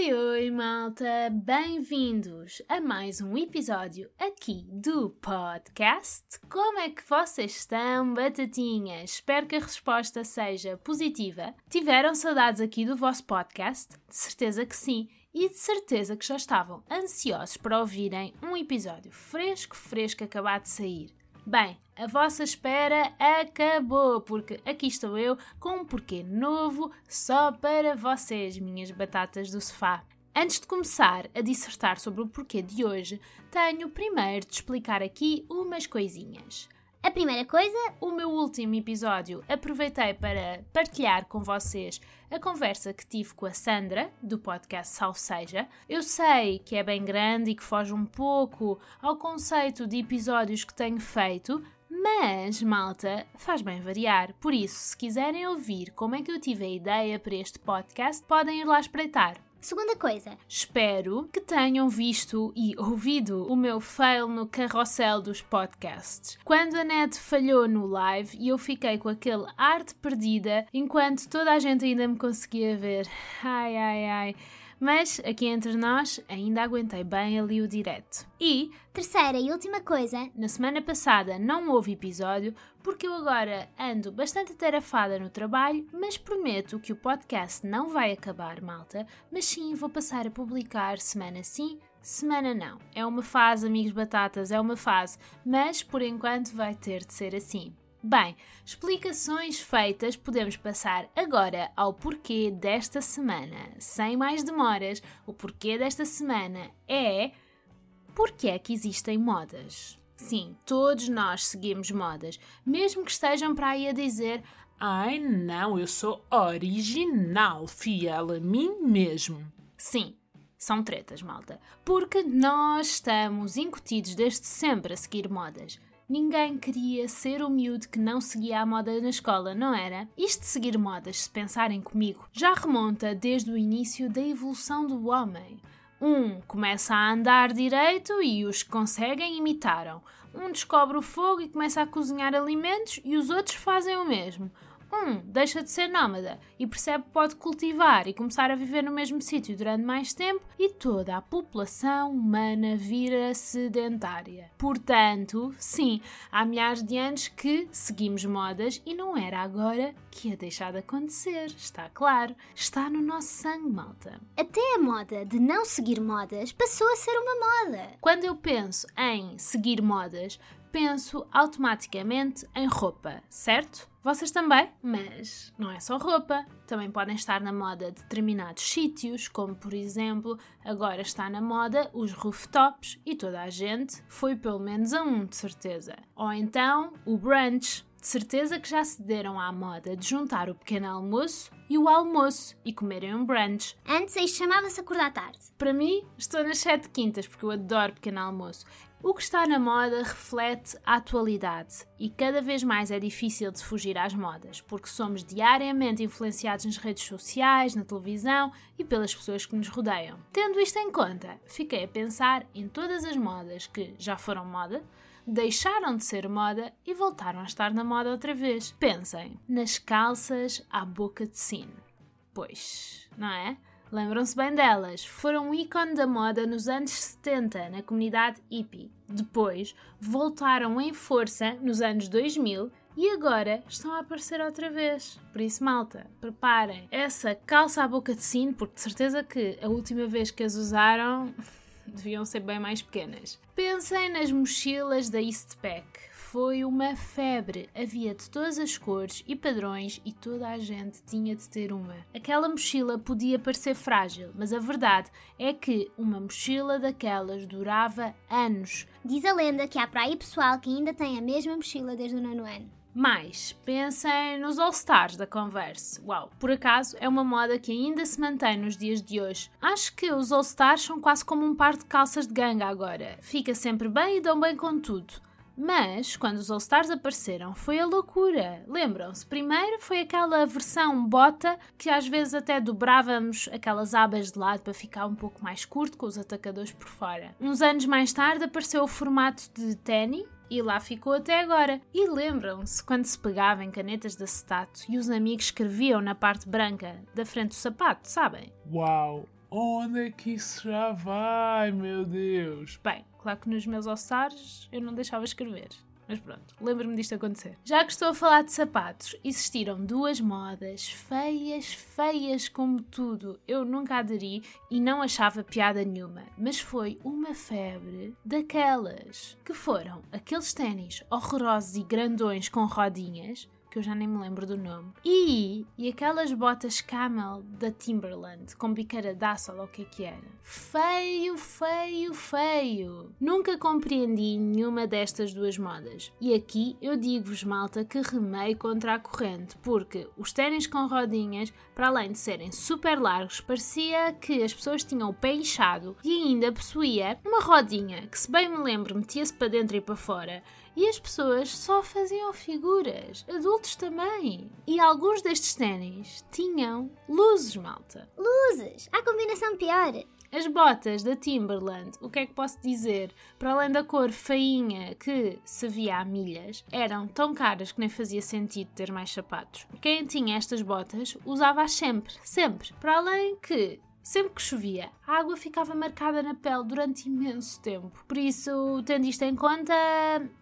Oi, oi, malta! Bem-vindos a mais um episódio aqui do podcast. Como é que vocês estão, batatinhas? Espero que a resposta seja positiva. Tiveram saudades aqui do vosso podcast? De certeza que sim. E de certeza que já estavam ansiosos para ouvirem um episódio fresco, fresco, acabado de sair. Bem, a vossa espera acabou, porque aqui estou eu com um porquê novo só para vocês, minhas batatas do sofá. Antes de começar a dissertar sobre o porquê de hoje, tenho primeiro de explicar aqui umas coisinhas. A primeira coisa, o meu último episódio aproveitei para partilhar com vocês a conversa que tive com a Sandra, do podcast Salve Seja. Eu sei que é bem grande e que foge um pouco ao conceito de episódios que tenho feito, mas, malta, faz bem variar. Por isso, se quiserem ouvir como é que eu tive a ideia para este podcast, podem ir lá espreitar. Segunda coisa, Espero que tenham visto e ouvido o meu fail no carrossel dos podcasts. Quando a net falhou no live e eu fiquei com aquele arte perdida enquanto toda a gente ainda me conseguia ver. Ai, ai, ai. Mas aqui entre nós ainda aguentei bem ali o direto. E terceira e última coisa, na semana passada não houve episódio porque eu agora ando bastante atarefada no trabalho, mas prometo que o podcast não vai acabar, malta, mas sim vou passar a publicar semana sim, semana não. É uma fase, amigos batatas, é uma fase, mas por enquanto vai ter de ser assim. Bem, explicações feitas, podemos passar agora ao porquê desta semana. Sem mais demoras, o porquê desta semana é porque é que existem modas. Sim, todos nós seguimos modas, mesmo que estejam para aí a dizer Ai não, eu sou original, fiel a mim mesmo. sim. São tretas, malta. Porque nós estamos incutidos desde sempre a seguir modas. Ninguém queria ser o miúdo que não seguia a moda na escola, não era? Isto de seguir modas, se pensarem comigo, já remonta desde o início da evolução do homem. Um começa a andar direito e os que conseguem imitaram. Um descobre o fogo e começa a cozinhar alimentos e os outros fazem o mesmo. Um deixa de ser nómada e percebe que pode cultivar e começar a viver no mesmo sítio durante mais tempo e toda a população humana vira sedentária. Portanto, sim, há milhares de anos que seguimos modas e não era agora que ia deixar de acontecer, está claro. Está no nosso sangue, malta. até a moda de não seguir modas passou a ser uma moda. Quando eu penso em seguir modas, penso automaticamente em roupa, certo? Vocês também? Mas não é só roupa. Também podem estar na moda determinados sítios, como por exemplo, agora está na moda os rooftops e toda a gente foi pelo menos a um, de certeza. Ou então o brunch. De certeza que já se deram à moda de juntar o pequeno almoço e o almoço e comerem um brunch. Antes isto chamava-se acordar tarde. Para mim, estou nas sete quintas porque eu adoro pequeno almoço. O que está na moda reflete a atualidade e cada vez mais é difícil de fugir às modas, porque somos diariamente influenciados nas redes sociais, na televisão e pelas pessoas que nos rodeiam. Tendo isto em conta, fiquei a pensar em todas as modas que já foram moda, deixaram de ser moda e voltaram a estar na moda outra vez. Pensem nas calças à boca de sino. Pois, não é? Lembram-se bem delas? Foram um ícone da moda nos anos 70 na comunidade hippie. Depois voltaram em força nos anos 2000 e agora estão a aparecer outra vez. Por isso, malta, preparem essa calça à boca de sino, porque de certeza que a última vez que as usaram deviam ser bem mais pequenas. Pensem nas mochilas da Eastpak. Foi uma febre. Havia de todas as cores e padrões e toda a gente tinha de ter uma. Aquela mochila podia parecer frágil, mas a verdade é que uma mochila daquelas durava anos. Diz a lenda que há para aí pessoal que ainda tem a mesma mochila desde o nono ano. Mais, pensem nos All-Stars da Converse. Uau, por acaso é uma moda que ainda se mantém nos dias de hoje. Acho que os All-Stars são quase como um par de calças de ganga agora. Fica sempre bem e dão bem com tudo. Mas, quando os All-Stars apareceram, foi a loucura. Lembram-se? Primeiro foi aquela versão bota que às vezes até dobrávamos aquelas abas de lado para ficar um pouco mais curto com os atacadores por fora. Uns anos mais tarde apareceu o formato de ténis e lá ficou até agora. E lembram-se quando se pegava em canetas de acetato e os amigos escreviam na parte branca da frente do sapato, sabem? Uau! Onde é que isso já vai, meu Deus? Bem, claro que nos meus ossares eu não deixava escrever. Mas pronto, lembro-me disto acontecer. Já que estou a falar de sapatos, existiram duas modas feias, feias como tudo. Eu nunca aderi e não achava piada nenhuma, mas foi uma febre daquelas que foram aqueles ténis horrorosos e grandões com rodinhas que eu já nem me lembro do nome. E, e aquelas botas camel da Timberland, com biqueira de aço, ou o que é que era. Feio, feio, feio. Nunca compreendi nenhuma destas duas modas. E aqui eu digo-vos, malta, que remei contra a corrente, porque os ténis com rodinhas, para além de serem super largos, parecia que as pessoas tinham o pé inchado e ainda possuía uma rodinha que, se bem me lembro, metia-se para dentro e para fora e as pessoas só faziam figuras, adultos também. E alguns destes ténis tinham luzes, malta. Luzes! Há combinação pior. As botas da Timberland, o que é que posso dizer? Para além da cor feinha que se via a milhas, eram tão caras que nem fazia sentido ter mais sapatos. Quem tinha estas botas usava-as sempre, sempre. Para além que Sempre que chovia, a água ficava marcada na pele durante imenso tempo. Por isso, tendo isto em conta,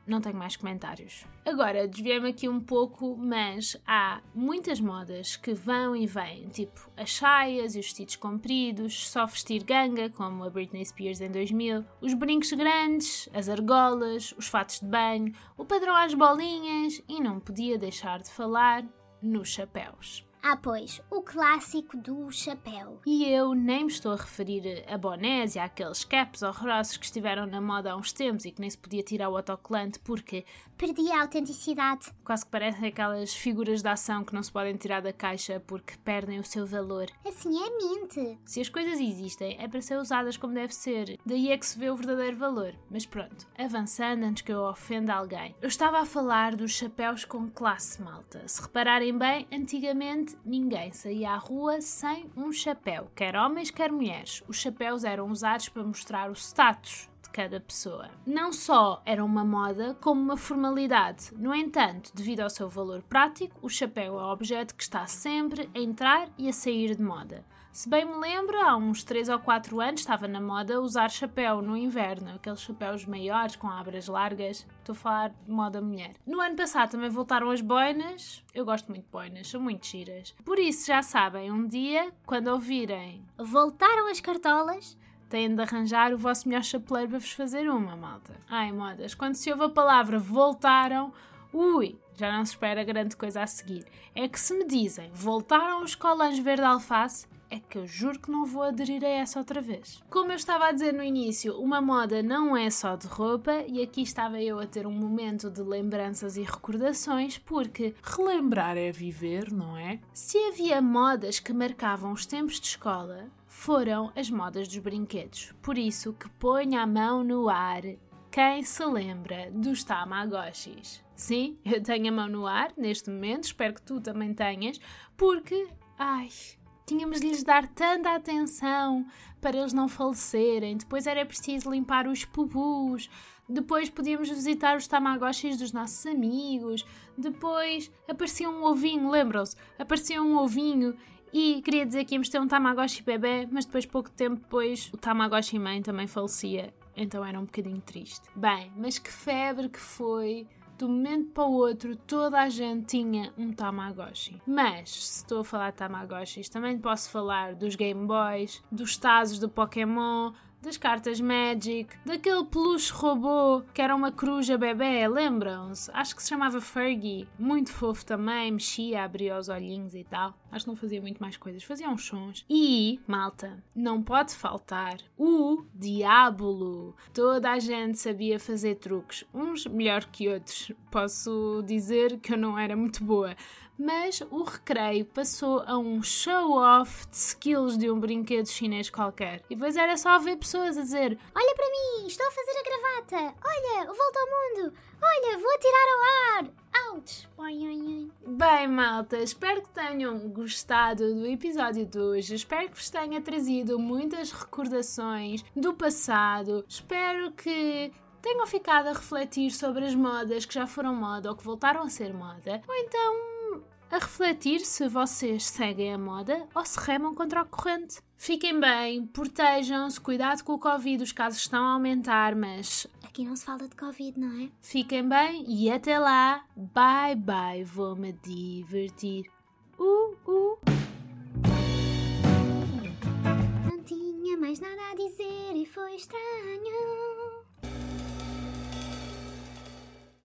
não tenho mais comentários. Agora, desviei-me aqui um pouco, mas há muitas modas que vão e vêm, tipo as saias e os vestidos compridos, só vestir ganga, como a Britney Spears em 2000, os brincos grandes, as argolas, os fatos de banho, o padrão às bolinhas e não podia deixar de falar nos chapéus. Ah, pois, o clássico do chapéu. E eu nem me estou a referir a bonés e àqueles caps horrorosos que estiveram na moda há uns tempos e que nem se podia tirar o autocolante porque perdia a autenticidade. Quase que parecem aquelas figuras de ação que não se podem tirar da caixa porque perdem o seu valor. Assim é mente. Se as coisas existem, é para ser usadas como deve ser. Daí é que se vê o verdadeiro valor. Mas pronto, avançando antes que eu ofenda alguém. Eu estava a falar dos chapéus com classe malta. Se repararem bem, antigamente ninguém saía à rua sem um chapéu, quer homens, quer mulheres. Os chapéus eram usados para mostrar o status de cada pessoa. Não só era uma moda, como uma formalidade. No entanto, devido ao seu valor prático, o chapéu é um objeto que está sempre a entrar e a sair de moda. Se bem me lembro, há uns 3 ou 4 anos estava na moda usar chapéu no inverno, aqueles chapéus maiores com abras largas. Estou a falar de moda mulher. No ano passado também voltaram as boinas. Eu gosto muito de boinas, são muito giras. Por isso, já sabem, um dia, quando ouvirem Voltaram as cartolas. Têm de arranjar o vosso melhor chapeleiro para vos fazer uma, malta. Ai, modas, quando se ouve a palavra voltaram, ui, já não se espera grande coisa a seguir. É que se me dizem voltaram os colãs verde alface, é que eu juro que não vou aderir a essa outra vez. Como eu estava a dizer no início, uma moda não é só de roupa, e aqui estava eu a ter um momento de lembranças e recordações, porque Relembrar é viver, não é? se havia modas que marcavam os tempos de escola, foram as modas dos brinquedos. Por isso que ponha a mão no ar quem se lembra dos Tamagotchis. Sim, eu tenho a mão no ar neste momento, espero que tu também tenhas, porque, ai, tínhamos de lhes dar tanta atenção para eles não falecerem. Depois era preciso limpar os pubus. Depois podíamos visitar os tamagotchis dos nossos amigos. Depois aparecia um ovinho, lembram-se? Aparecia um ovinho e queria dizer que íamos ter um tamagotchi bebê, mas depois, pouco tempo depois, o tamagotchi mãe também falecia. Então era um bocadinho triste. Bem, mas que febre que foi de um momento para o outro, toda a gente tinha um Tamagotchi. Mas, se estou a falar de Tamagotchis, também posso falar dos Game Boys, dos Tazos do Pokémon, das cartas Magic, daquele peluche robô que era uma coruja bebê, lembram-se? Acho que se chamava Fergie. Muito fofo também, mexia, abria os olhinhos e tal. Acho que não fazia muito mais coisas, fazia uns sons. E, malta, não pode faltar o Diabolo. Toda a gente sabia fazer truques, uns melhor que outros. Posso dizer que eu não era muito boa, mas o recreio passou a um show-off de skills de um brinquedo chinês qualquer. E depois era só ver pessoas a dizer: Olha para mim, estou a fazer a gravata. Olha, volta ao mundo. Olha, vou atirar ao ar. Bem, malta, espero que tenham gostado do episódio de hoje. Espero que vos tenha trazido muitas recordações do passado. Espero que tenham ficado a refletir sobre as modas que já foram moda ou que voltaram a ser moda. Ou então a refletir se vocês seguem a moda ou se remam contra a corrente. Fiquem bem, protejam-se, cuidado com o Covid, os casos estão a aumentar, mas Aqui não se fala de Covid, não é? fiquem bem e até lá. Bye bye, vou-me divertir. Uh, uh. Não tinha mais nada a dizer e foi estranho.